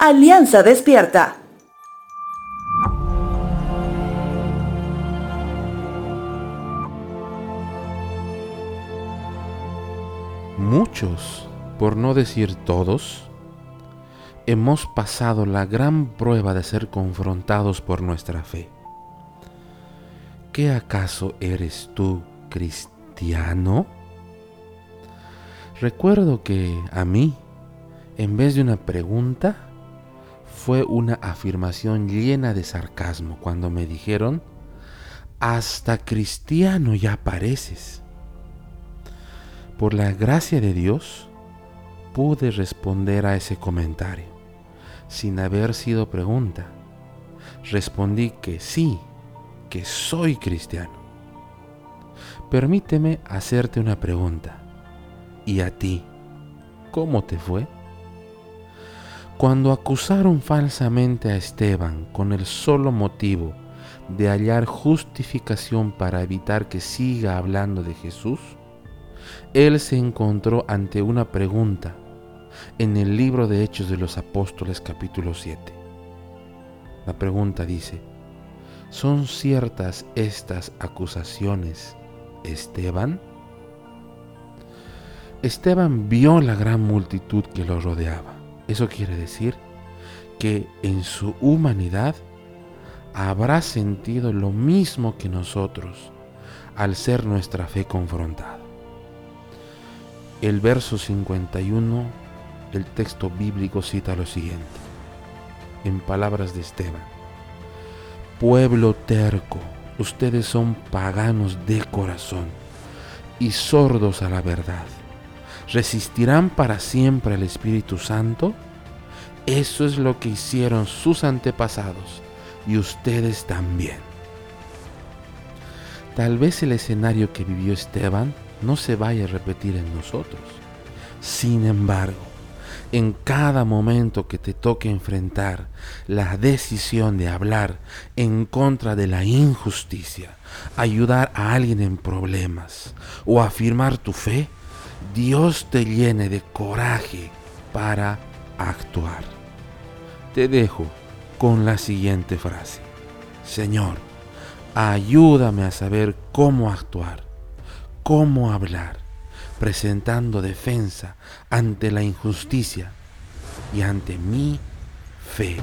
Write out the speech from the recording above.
Alianza Despierta. Muchos, por no decir todos, hemos pasado la gran prueba de ser confrontados por nuestra fe. ¿Qué acaso eres tú cristiano? Recuerdo que a mí, en vez de una pregunta, fue una afirmación llena de sarcasmo cuando me dijeron, hasta cristiano ya pareces. Por la gracia de Dios, pude responder a ese comentario, sin haber sido pregunta. Respondí que sí, que soy cristiano. Permíteme hacerte una pregunta. ¿Y a ti? ¿Cómo te fue? Cuando acusaron falsamente a Esteban con el solo motivo de hallar justificación para evitar que siga hablando de Jesús, él se encontró ante una pregunta en el libro de Hechos de los Apóstoles capítulo 7. La pregunta dice, ¿son ciertas estas acusaciones, Esteban? Esteban vio la gran multitud que lo rodeaba. Eso quiere decir que en su humanidad habrá sentido lo mismo que nosotros al ser nuestra fe confrontada. El verso 51 del texto bíblico cita lo siguiente, en palabras de Esteban. Pueblo terco, ustedes son paganos de corazón y sordos a la verdad resistirán para siempre al Espíritu Santo? Eso es lo que hicieron sus antepasados y ustedes también. Tal vez el escenario que vivió Esteban no se vaya a repetir en nosotros. Sin embargo, en cada momento que te toque enfrentar la decisión de hablar en contra de la injusticia, ayudar a alguien en problemas o afirmar tu fe, Dios te llene de coraje para actuar. Te dejo con la siguiente frase. Señor, ayúdame a saber cómo actuar, cómo hablar, presentando defensa ante la injusticia y ante mi fe.